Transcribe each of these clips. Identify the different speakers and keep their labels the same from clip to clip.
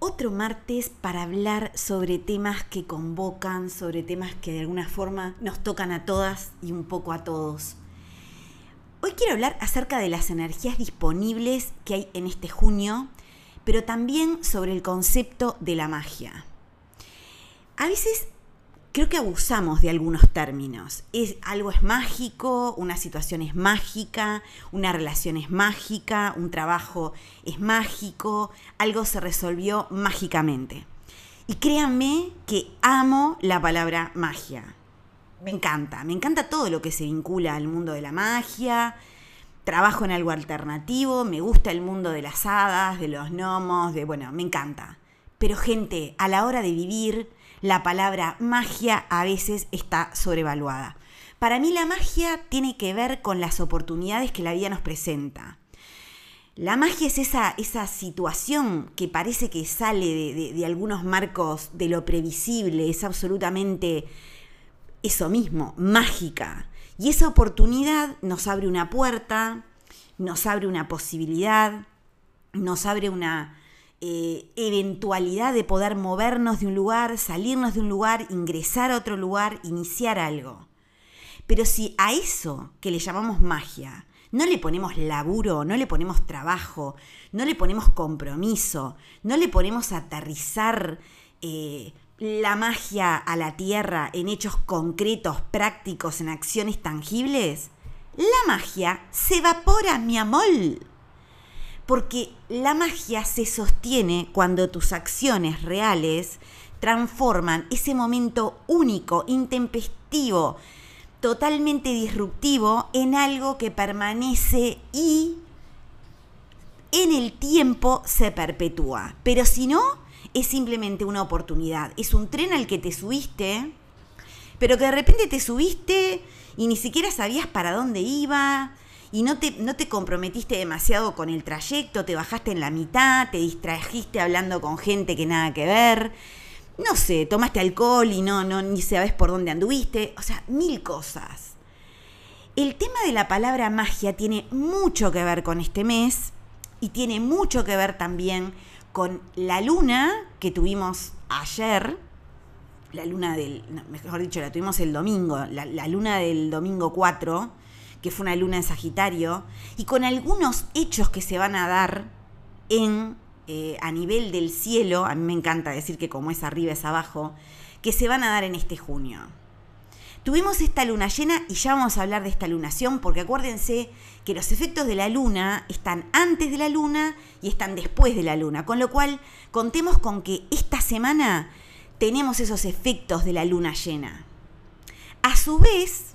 Speaker 1: otro martes para hablar sobre temas que convocan, sobre temas que de alguna forma nos tocan a todas y un poco a todos. Hoy quiero hablar acerca de las energías disponibles que hay en este junio, pero también sobre el concepto de la magia. A veces creo que abusamos de algunos términos. Es, algo es mágico, una situación es mágica, una relación es mágica, un trabajo es mágico, algo se resolvió mágicamente. Y créanme que amo la palabra magia. Me encanta, me encanta todo lo que se vincula al mundo de la magia. Trabajo en algo alternativo, me gusta el mundo de las hadas, de los gnomos, de bueno, me encanta. Pero gente, a la hora de vivir, la palabra magia a veces está sobrevaluada. Para mí la magia tiene que ver con las oportunidades que la vida nos presenta. La magia es esa, esa situación que parece que sale de, de algunos marcos de lo previsible, es absolutamente eso mismo, mágica. Y esa oportunidad nos abre una puerta, nos abre una posibilidad, nos abre una, eh, eventualidad de poder movernos de un lugar, salirnos de un lugar, ingresar a otro lugar, iniciar algo. Pero si a eso que le llamamos magia no le ponemos laburo, no le ponemos trabajo, no le ponemos compromiso, no le ponemos aterrizar eh, la magia a la tierra en hechos concretos, prácticos, en acciones tangibles, la magia se evapora, mi amor porque la magia se sostiene cuando tus acciones reales transforman ese momento único, intempestivo, totalmente disruptivo en algo que permanece y en el tiempo se perpetúa. Pero si no, es simplemente una oportunidad. Es un tren al que te subiste, pero que de repente te subiste y ni siquiera sabías para dónde iba, y no te, no te comprometiste demasiado con el trayecto, te bajaste en la mitad, te distrajiste hablando con gente que nada que ver, no sé, tomaste alcohol y no, no, ni sabes por dónde anduviste, o sea, mil cosas. El tema de la palabra magia tiene mucho que ver con este mes y tiene mucho que ver también con la luna que tuvimos ayer, la luna del, mejor dicho, la tuvimos el domingo, la, la luna del domingo 4, que fue una luna en Sagitario, y con algunos hechos que se van a dar en, eh, a nivel del cielo, a mí me encanta decir que como es arriba es abajo, que se van a dar en este junio. Tuvimos esta luna llena y ya vamos a hablar de esta lunación porque acuérdense que los efectos de la luna están antes de la luna y están después de la luna, con lo cual contemos con que esta semana tenemos esos efectos de la luna llena. A su vez,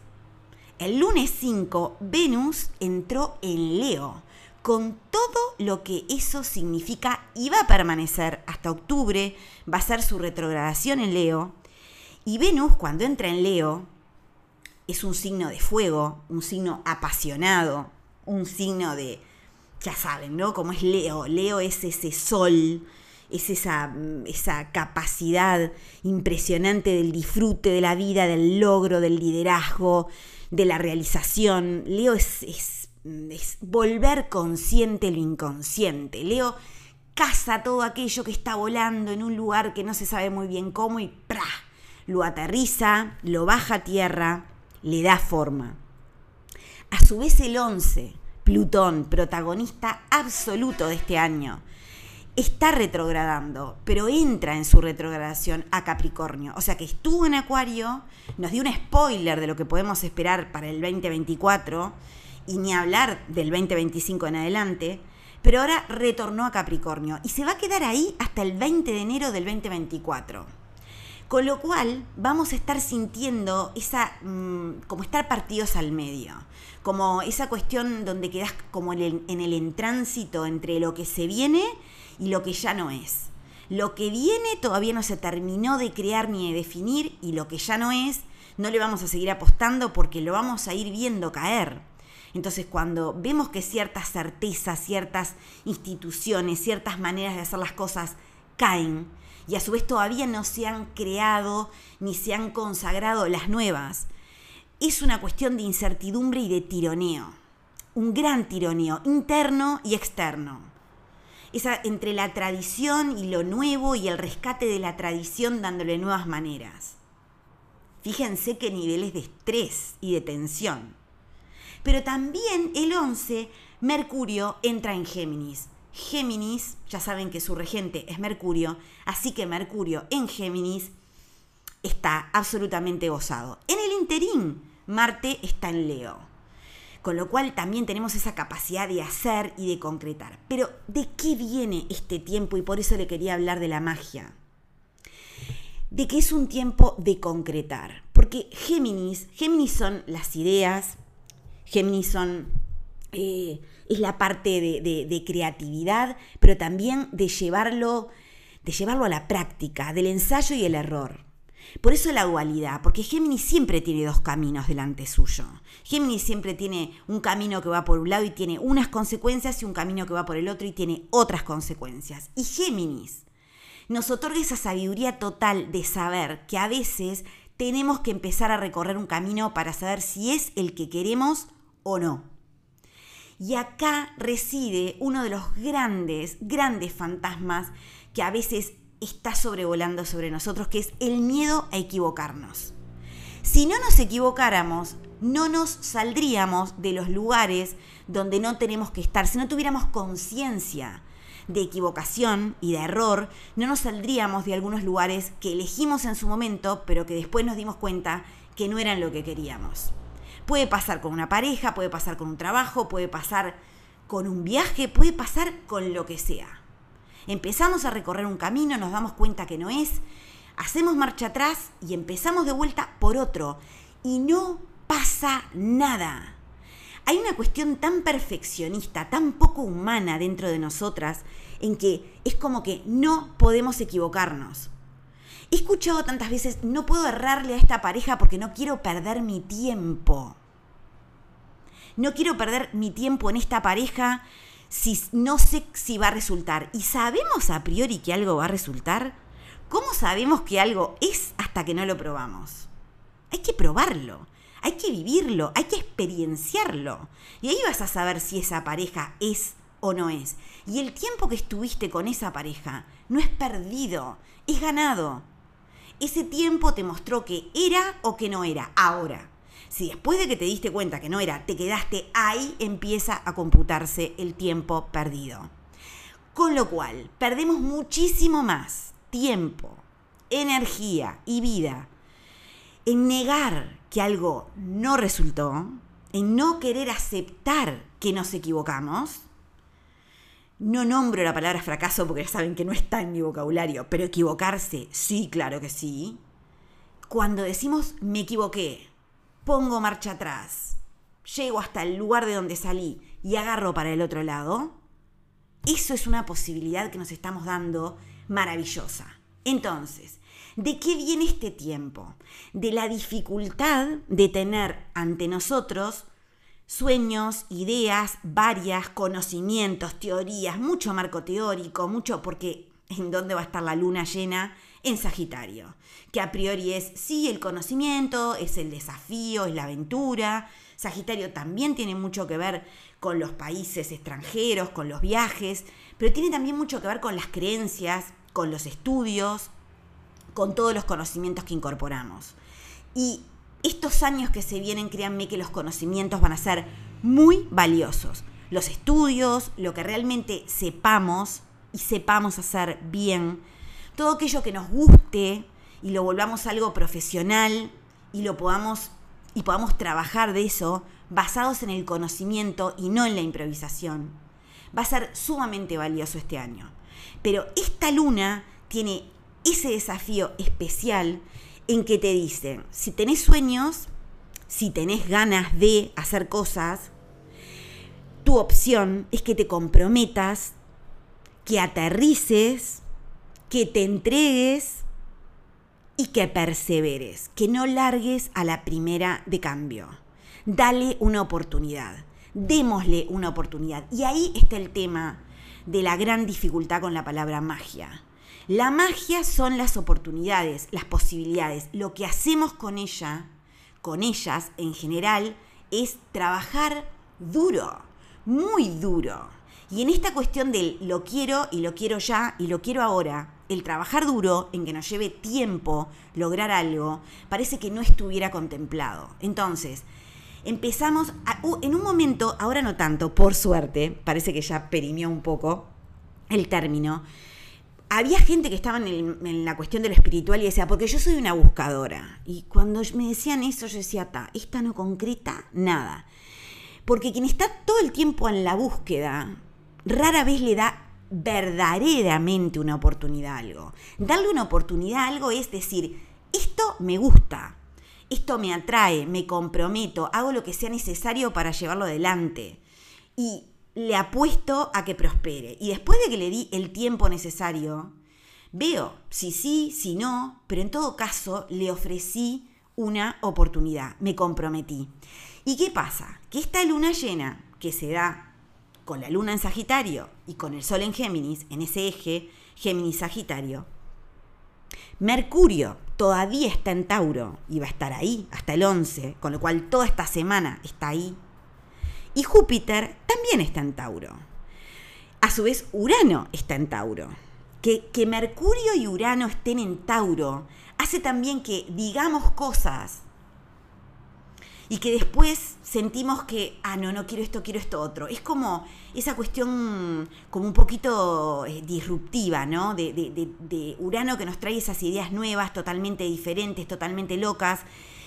Speaker 1: el lunes 5, Venus entró en Leo, con todo lo que eso significa y va a permanecer hasta octubre, va a ser su retrogradación en Leo. Y Venus cuando entra en Leo es un signo de fuego, un signo apasionado, un signo de, ya saben, ¿no? Como es Leo. Leo es ese sol, es esa, esa capacidad impresionante del disfrute de la vida, del logro, del liderazgo, de la realización. Leo es, volver consciente lo inconsciente. Leo caza todo aquello que está volando en un lugar que no se sabe muy bien cómo y ¡pra! lo aterriza, lo baja a tierra, le da forma. A su vez el 11, Plutón, protagonista absoluto de este año, está retrogradando, pero entra en su retrogradación a Capricornio. O sea que estuvo en Acuario, nos dio un spoiler de lo que podemos esperar para el 2024 y ni hablar del 2025 en adelante, pero ahora retornó a Capricornio y se va a quedar ahí hasta el 20 de enero del 2024. Con lo cual vamos a estar sintiendo esa, mm, como estar partidos al medio, como esa cuestión donde quedas como en el, en el entránsito entre lo que se viene y lo que ya no es. Lo que viene todavía no se terminó de crear ni de definir y lo que ya no es, no le vamos a seguir apostando porque lo vamos a ir viendo caer. Entonces, cuando vemos que ciertas certezas, ciertas instituciones, ciertas maneras de hacer las cosas caen y a su vez todavía no se han creado ni se han consagrado las nuevas, es una cuestión de incertidumbre y de tironeo. Un gran tironeo interno y externo. Esa entre la tradición y lo nuevo y el rescate de la tradición dándole nuevas maneras. Fíjense qué niveles de estrés y de tensión. Pero también el 11, Mercurio entra en Géminis. Géminis, ya saben que su regente es Mercurio, así que Mercurio en Géminis está absolutamente gozado. En Marte está en Leo. Con lo cual también tenemos esa capacidad de hacer y de concretar. Pero ¿de qué viene este tiempo? Y por eso le quería hablar de la magia de que es un tiempo de concretar. Porque Géminis, Géminis son las ideas, Géminis son, eh, es la parte de, creatividad, pero también de llevarlo, de llevarlo a la práctica, del ensayo y el error. Por eso la dualidad, porque Géminis siempre tiene dos caminos delante suyo. Géminis siempre tiene un camino que va por un lado y tiene unas consecuencias y un camino que va por el otro y tiene otras consecuencias. Y Géminis nos otorga esa sabiduría total de saber que a veces tenemos que empezar a recorrer un camino para saber si es el que queremos o no. Y acá reside uno de los grandes, grandes fantasmas que a veces está sobrevolando sobre nosotros, que es el miedo a equivocarnos. Si no nos equivocáramos, no nos saldríamos de los lugares donde no tenemos que estar, si no tuviéramos conciencia de equivocación y de error, no nos saldríamos de algunos lugares que elegimos en su momento, pero que después nos dimos cuenta que no eran lo que queríamos. Puede pasar con una pareja, puede pasar con un trabajo, puede pasar con un viaje, puede pasar con lo que sea. Empezamos a recorrer un camino, nos damos cuenta que no es, hacemos marcha atrás y empezamos de vuelta por otro. Y no pasa nada. Hay una cuestión tan perfeccionista, tan poco humana dentro de nosotras, en que es como que no podemos equivocarnos. He escuchado tantas veces, no puedo errarle a esta pareja porque no quiero perder mi tiempo. No quiero perder mi tiempo en esta pareja si no sé si va a resultar. ¿Y sabemos a priori que algo va a resultar? ¿Cómo sabemos que algo es hasta que no lo probamos? Hay que probarlo hay que vivirlo, hay que experienciarlo. Y ahí vas a saber si esa pareja es o no es. Y el tiempo que estuviste con esa pareja no es perdido, es ganado. Ese tiempo te mostró que era o que no era. Ahora, si después de que te diste cuenta que no era, te quedaste ahí, empieza a computarse el tiempo perdido. Con lo cual, perdemos muchísimo más tiempo, energía y vida en negar que algo no resultó, en no querer aceptar que nos equivocamos, no nombro la palabra fracaso porque ya saben que no está en mi vocabulario, pero equivocarse, sí, claro que sí. Cuando decimos me equivoqué, pongo marcha atrás, llego hasta el lugar de donde salí y agarro para el otro lado, eso es una posibilidad que nos estamos dando maravillosa. Entonces, ¿De qué viene este tiempo? De la dificultad de tener ante nosotros sueños, ideas, varias, conocimientos, teorías, mucho marco teórico, mucho porque ¿en dónde va a estar la luna llena? En Sagitario, que a priori es, sí, el conocimiento, es el desafío, es la aventura. Sagitario también tiene mucho que ver con los países extranjeros, con los viajes, pero tiene también mucho que ver con las creencias, con los estudios, con todos los conocimientos que incorporamos. Y estos años que se vienen, créanme que los conocimientos van a ser muy valiosos. Los estudios, lo que realmente sepamos y sepamos hacer bien, todo aquello que nos guste y lo volvamos algo profesional y lo podamos y podamos trabajar de eso basados en el conocimiento y no en la improvisación. Va a ser sumamente valioso este año. Pero esta luna tiene ese desafío especial en que te dicen, si tenés sueños, si tenés ganas de hacer cosas, tu opción es que te comprometas, que aterrices, que te entregues y que perseveres, que no largues a la primera de cambio. Dale una oportunidad, démosle una oportunidad. Y ahí está el tema de la gran dificultad con la palabra magia. La magia son las oportunidades, las posibilidades. Lo que hacemos con ella, con ellas en general, es trabajar duro, muy duro. Y en esta cuestión del lo quiero y lo quiero ya y lo quiero ahora, el trabajar duro, en que nos lleve tiempo lograr algo, parece que no estuviera contemplado. Entonces, empezamos, en un momento, ahora no tanto, por suerte, parece que ya perimió un poco el término, había gente que estaba en, la cuestión de lo espiritual y decía, porque yo soy una buscadora. Y cuando me decían eso, yo decía, ta, esta no concreta nada. Porque quien está todo el tiempo en la búsqueda, rara vez le da verdaderamente una oportunidad a algo. Darle una oportunidad a algo es decir, esto me gusta, esto me atrae, me comprometo, hago lo que sea necesario para llevarlo adelante. Y le apuesto a que prospere. Y después de que le di el tiempo necesario, veo si sí, si no, pero en todo caso le ofrecí una oportunidad, me comprometí. ¿Y qué pasa? Que esta luna llena que se da con la luna en Sagitario y con el sol en Géminis, en ese eje Géminis-Sagitario, Mercurio todavía está en Tauro y va a estar ahí hasta el 11, con lo cual toda esta semana está ahí. Y Júpiter también está en Tauro. A su vez, Urano está en Tauro. Que, que Mercurio y Urano estén en Tauro hace también que digamos cosas y que después sentimos que, ah, no, no quiero esto, quiero esto otro. Es como esa cuestión como un poquito eh, disruptiva, ¿no? De, de, Urano que nos trae esas ideas nuevas, totalmente diferentes, totalmente locas.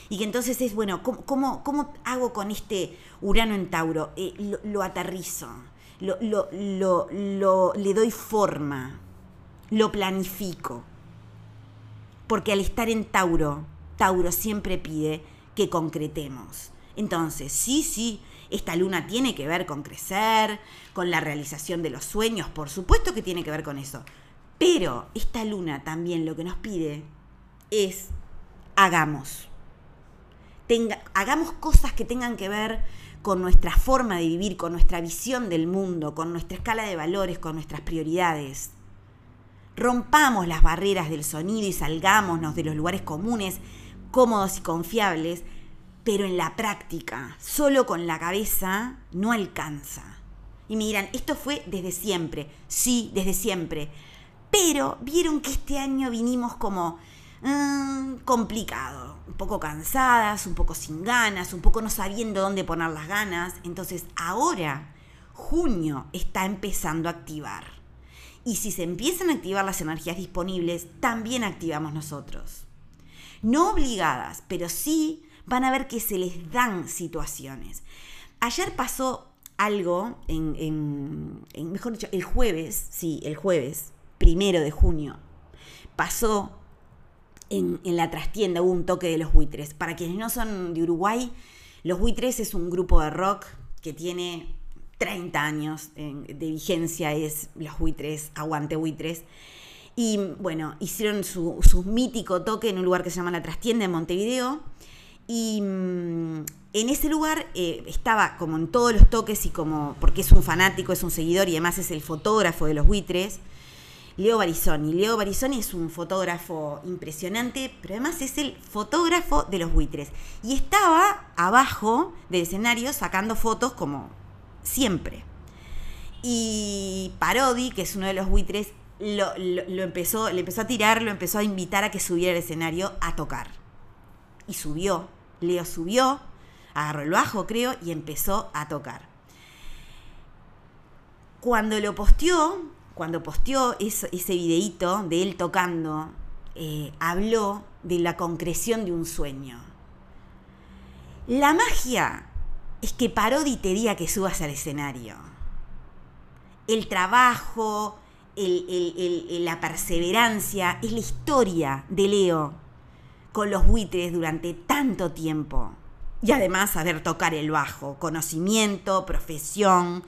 Speaker 1: Y que entonces es, bueno, ¿cómo, cómo, hago con este Urano en Tauro? Eh, lo, aterrizo, lo, lo, lo, le doy forma, lo planifico. Porque al estar en Tauro, Tauro siempre pide que concretemos. Entonces, sí, sí, esta luna tiene que ver con crecer, con la realización de los sueños, por supuesto que tiene que ver con eso. Pero esta luna también lo que nos pide es hagamos. Hagamos cosas que tengan que ver con nuestra forma de vivir, con nuestra visión del mundo, con nuestra escala de valores, con nuestras prioridades. Rompamos las barreras del sonido y salgámonos de los lugares comunes cómodos y confiables, pero en la práctica, solo con la cabeza, no alcanza. Y me dirán, esto fue desde siempre, sí, desde siempre, pero vieron que este año vinimos como mm, complicado, un poco cansadas, un poco sin ganas, un poco no sabiendo dónde poner las ganas. Entonces ahora, junio está empezando a activar. Y si se empiezan a activar las energías disponibles, también activamos nosotros no obligadas, pero sí van a ver que se les dan situaciones. Ayer pasó algo, en, mejor dicho, el jueves, sí, el jueves, primero de junio, pasó en, la trastienda, hubo un toque de los buitres. Para quienes no son de Uruguay, los buitres es un grupo de rock que tiene 30 años de vigencia, es los buitres, aguante buitres. Y bueno, hicieron su, mítico toque en un lugar que se llama La Trastienda en Montevideo. Y mm, en ese lugar eh, estaba como en todos los toques y como, porque es un fanático, es un seguidor y además es el fotógrafo de los buitres, Leo Barizoni. Leo Barizoni es un fotógrafo impresionante, pero además es el fotógrafo de los buitres. Y estaba abajo del escenario sacando fotos como siempre. Y Parodi, que es uno de los buitres, lo, empezó, le empezó a tirar, lo empezó a invitar a que subiera al escenario a tocar. Y subió, Leo subió, agarró el bajo, creo, y empezó a tocar. Cuando lo posteó, cuando posteó ese, ese videíto de él tocando, eh, habló de la concreción de un sueño. La magia es que Parodi te diga que subas al escenario. El trabajo, la perseverancia, es la historia de Leo con los buitres durante tanto tiempo. Y además saber tocar el bajo, conocimiento, profesión,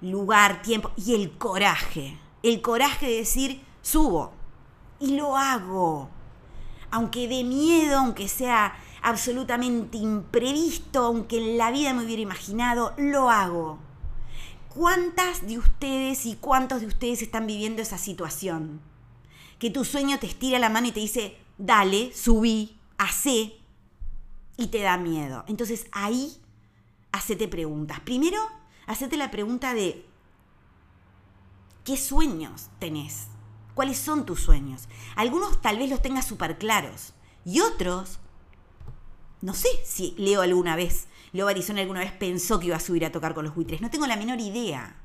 Speaker 1: lugar, tiempo y el coraje. El coraje de decir, subo, y lo hago. Aunque dé miedo, aunque sea absolutamente imprevisto, aunque en la vida me hubiera imaginado, lo hago. ¿Cuántas de ustedes y cuántos de ustedes están viviendo esa situación? Que tu sueño te estira la mano y te dice, dale, subí, hacé, y te da miedo. Entonces ahí, hacete preguntas. Primero, hacete la pregunta de, ¿qué sueños tenés? ¿Cuáles son tus sueños? Algunos tal vez los tengas súper claros y otros no sé si Leo alguna vez, Arizona alguna vez pensó que iba a subir a tocar con los buitres. No tengo la menor idea.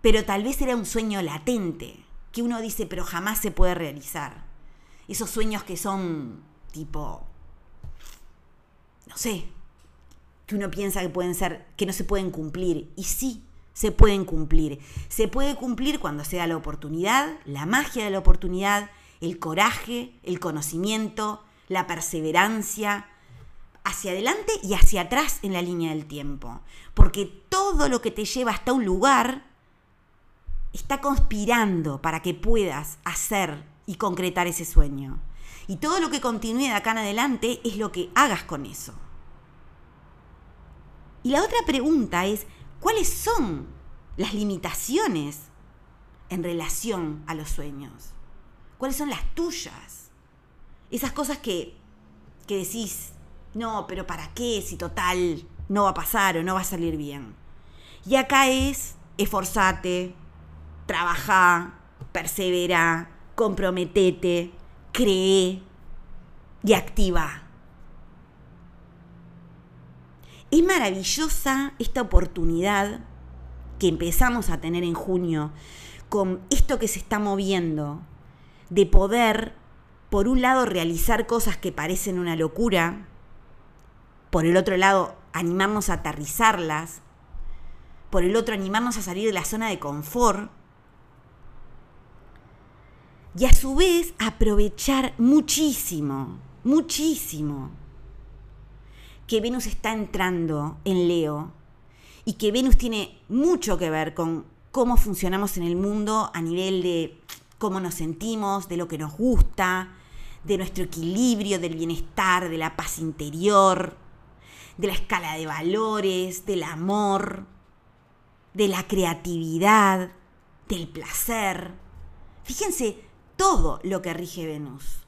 Speaker 1: Pero tal vez era un sueño latente, que uno dice, pero jamás se puede realizar. Esos sueños que son tipo, no sé, que uno piensa que pueden ser, que no se pueden cumplir. Y sí, se pueden cumplir. Se puede cumplir cuando se da la oportunidad, la magia de la oportunidad, el coraje, el conocimiento, la perseverancia hacia adelante y hacia atrás en la línea del tiempo. Porque todo lo que te lleva hasta un lugar está conspirando para que puedas hacer y concretar ese sueño. Y todo lo que continúe de acá en adelante es lo que hagas con eso. Y la otra pregunta es, ¿cuáles son las limitaciones en relación a los sueños? ¿Cuáles son las tuyas? Esas cosas que, que decís, no, pero ¿para qué? Si total no va a pasar o no va a salir bien. Y acá es esforzate, trabaja, persevera, comprometete, cree y activa. Es maravillosa esta oportunidad que empezamos a tener en junio con esto que se está moviendo, de poder por un lado, realizar cosas que parecen una locura, por el otro lado, animarnos a aterrizarlas, por el otro, animarnos a salir de la zona de confort, y a su vez aprovechar muchísimo, muchísimo, que Venus está entrando en Leo y que Venus tiene mucho que ver con cómo funcionamos en el mundo a nivel de cómo nos sentimos, de lo que nos gusta, de nuestro equilibrio, del bienestar, de la paz interior, de la escala de valores, del amor, de la creatividad, del placer. Fíjense todo lo que rige Venus.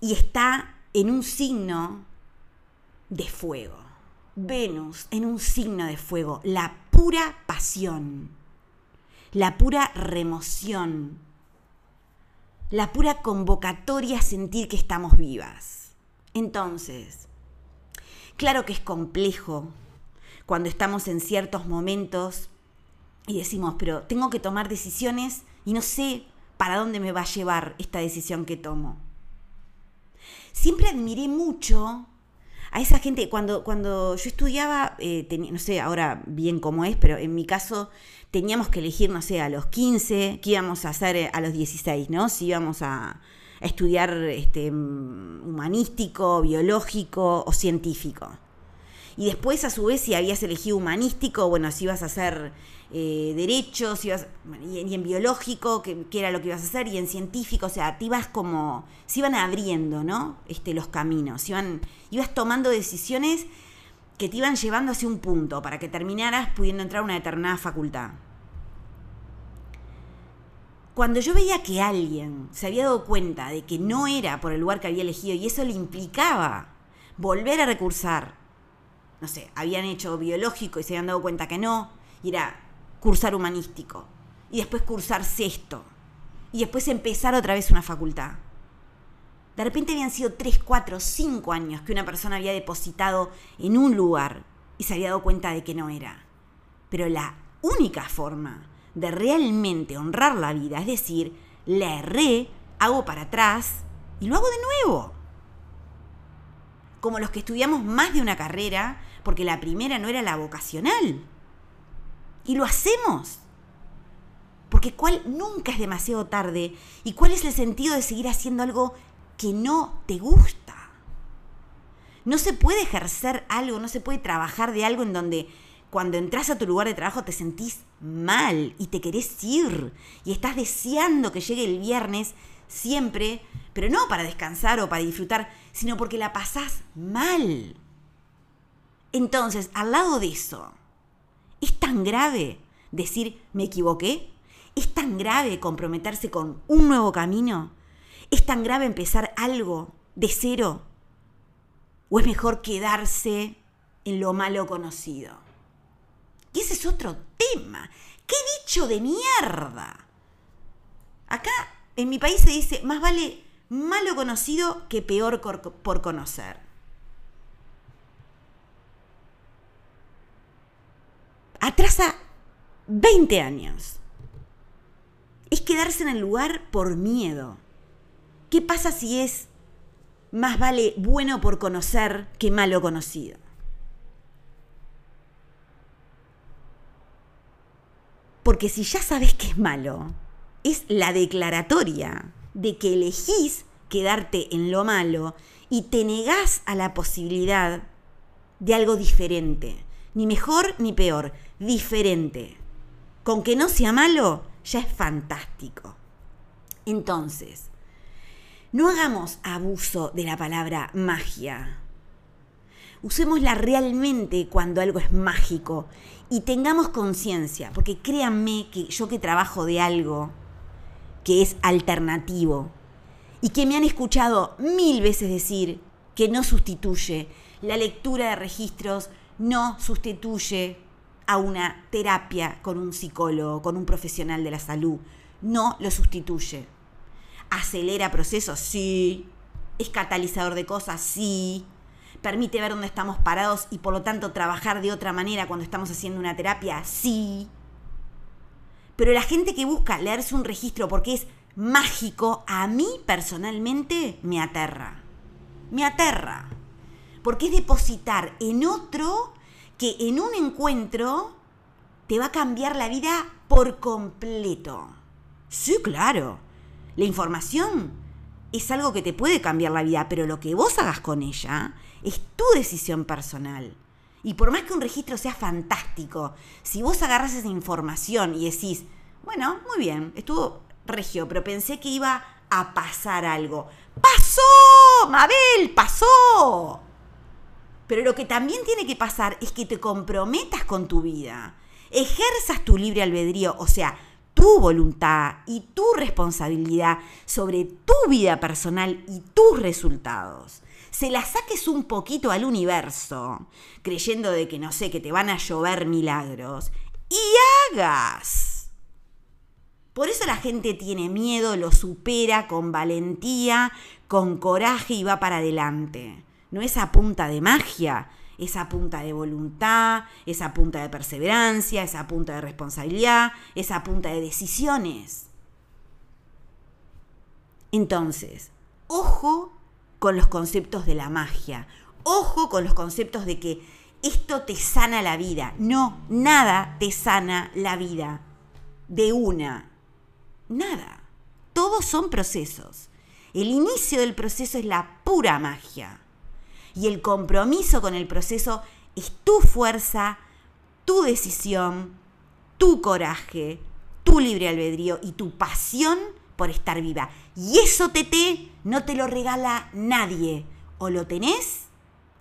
Speaker 1: Y está en un signo de fuego. Venus en un signo de fuego, la pura pasión, la pura remoción, la pura convocatoria a sentir que estamos vivas. Entonces, claro que es complejo cuando estamos en ciertos momentos y decimos, pero tengo que tomar decisiones y no sé para dónde me va a llevar esta decisión que tomo. Siempre admiré mucho a esa gente, cuando, cuando yo estudiaba, eh, no sé ahora bien cómo es, pero en mi caso teníamos que elegir, no sé, a los 15, qué íbamos a hacer eh, a los 16, ¿no? Si íbamos a, estudiar este, humanístico, biológico o científico. Y después, a su vez, si habías elegido humanístico, bueno, si ibas a hacer eh, derechos, ibas, y, en biológico, que, era lo que ibas a hacer, y en científico, o sea, te ibas como, se iban abriendo, ¿no? Este, los caminos, iban, ibas tomando decisiones que te iban llevando hacia un punto para que terminaras pudiendo entrar a una determinada facultad. Cuando yo veía que alguien se había dado cuenta de que no era por el lugar que había elegido y eso le implicaba volver a recursar, no sé, habían hecho biológico y se habían dado cuenta que no, y era cursar humanístico, y después cursar sexto, y después empezar otra vez una facultad. De repente habían sido 3, 4, 5 años que una persona había depositado en un lugar y se había dado cuenta de que no era. Pero la única forma de realmente honrar la vida, es decir, la erré, hago para atrás y lo hago de nuevo. Como los que estudiamos más de una carrera, porque la primera no era la vocacional. Y lo hacemos. Porque cuál nunca es demasiado tarde y cuál es el sentido de seguir haciendo algo que no te gusta. No se puede ejercer algo, no se puede trabajar de algo en donde cuando entras a tu lugar de trabajo te sentís mal y te querés ir y estás deseando que llegue el viernes siempre, pero no para descansar o para disfrutar, sino porque la pasás mal. Entonces, al lado de eso, ¿es tan grave decir me equivoqué? ¿Es tan grave comprometerse con un nuevo camino? ¿Es tan grave empezar algo de cero? ¿O es mejor quedarse en lo malo conocido? Y ese es otro tema. ¡Qué dicho de mierda! Acá en mi país se dice, más vale malo conocido que peor por conocer. Atrasa 20 años. Es quedarse en el lugar por miedo. ¿Qué pasa si es más vale bueno por conocer que malo conocido? Porque si ya sabes que es malo, es la declaratoria de que elegís quedarte en lo malo y te negás a la posibilidad de algo diferente. Ni mejor ni peor, diferente. Con que no sea malo, ya es fantástico. Entonces, no hagamos abuso de la palabra magia. Usémosla realmente cuando algo es mágico y tengamos conciencia, porque créanme que yo que trabajo de algo que es alternativo y que me han escuchado mil veces decir que no sustituye, la lectura de registros no sustituye a una terapia con un psicólogo, con un profesional de la salud, no lo sustituye. ¿Acelera procesos? Sí. ¿Es catalizador de cosas? Sí permite ver dónde estamos parados y por lo tanto trabajar de otra manera cuando estamos haciendo una terapia, sí. Pero la gente que busca leerse un registro porque es mágico, a mí personalmente me aterra. Me aterra. Porque es depositar en otro que en un encuentro te va a cambiar la vida por completo. Sí, claro. La información es algo que te puede cambiar la vida, pero lo que vos hagas con ella es tu decisión personal. Y por más que un registro sea fantástico, si vos agarras esa información y decís, bueno, muy bien, estuvo regio, pero pensé que iba a pasar algo. ¡Pasó! Mabel, pasó. Pero lo que también tiene que pasar es que te comprometas con tu vida, ejerzas tu libre albedrío, o sea, tu voluntad y tu responsabilidad sobre tu vida personal y tus resultados se la saques un poquito al universo, creyendo de que no sé, que te van a llover milagros, y hagas. Por eso la gente tiene miedo, lo supera con valentía, con coraje y va para adelante. No es a punta de magia, es a punta de voluntad, es a punta de perseverancia, es a punta de responsabilidad, es a punta de decisiones. Entonces, ojo con los conceptos de la magia. Ojo con los conceptos de que esto te sana la vida. No, nada te sana la vida. De una. Nada. Todos son procesos. El inicio del proceso es la pura magia. Y el compromiso con el proceso es tu fuerza, tu decisión, tu coraje, tu libre albedrío y tu pasión por estar viva. Y eso, Tete, no te lo regala nadie. O lo tenés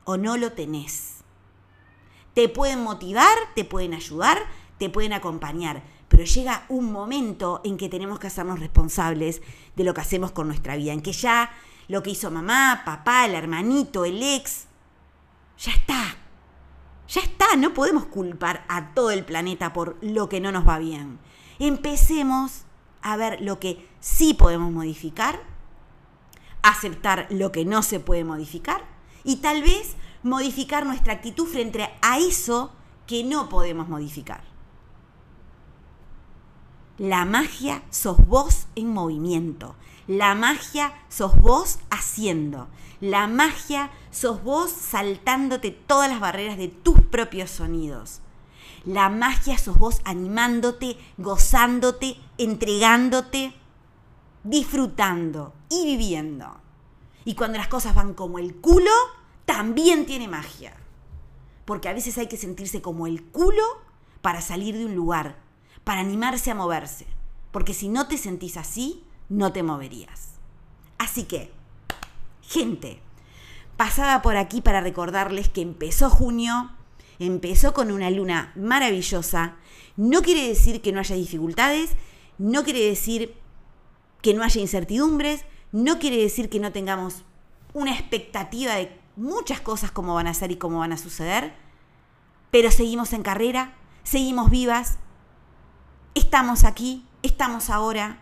Speaker 1: o no lo tenés. Te pueden motivar, te pueden ayudar, te pueden acompañar, pero llega un momento en que tenemos que hacernos responsables de lo que hacemos con nuestra vida, en que ya lo que hizo mamá, papá, el hermanito, el ex, ya está. Ya está, no podemos culpar a todo el planeta por lo que no nos va bien. Empecemos a ver lo que sí podemos modificar, aceptar lo que no se puede modificar y tal vez modificar nuestra actitud frente a eso que no podemos modificar. La magia sos vos en movimiento. La magia sos vos haciendo. La magia sos vos saltándote todas las barreras de tus propios sonidos. La magia sos vos animándote, gozándote, entregándote, disfrutando y viviendo. Y cuando las cosas van como el culo, también tiene magia. porque a veces hay que sentirse como el culo para salir de un lugar, para animarse a moverse, porque si no te sentís así, no te moverías. Así que, gente, pasaba por aquí para recordarles que empezó junio, empezó con una luna maravillosa, no quiere decir que no haya dificultades, no quiere decir que no haya incertidumbres, no quiere decir que no tengamos una expectativa de muchas cosas como van a ser y cómo van a suceder, pero seguimos en carrera, seguimos vivas, estamos aquí, estamos ahora,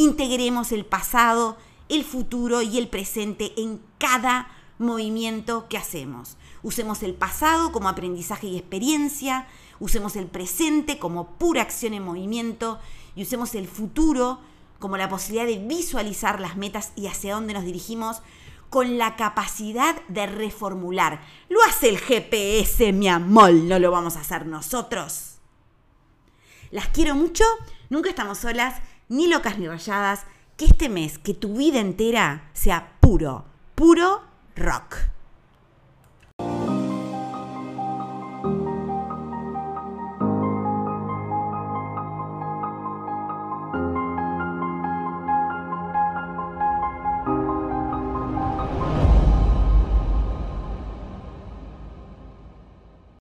Speaker 1: integremos el pasado, el futuro y el presente en cada movimiento que hacemos. Usemos el pasado como aprendizaje y experiencia, usemos el presente como pura acción en movimiento y usemos el futuro como la posibilidad de visualizar las metas y hacia dónde nos dirigimos con la capacidad de reformular. Lo hace el GPS, mi amor, no lo vamos a hacer nosotros. Las quiero mucho, nunca estamos solas, ni locas ni rayadas. Que este mes, que tu vida entera sea puro, puro rock.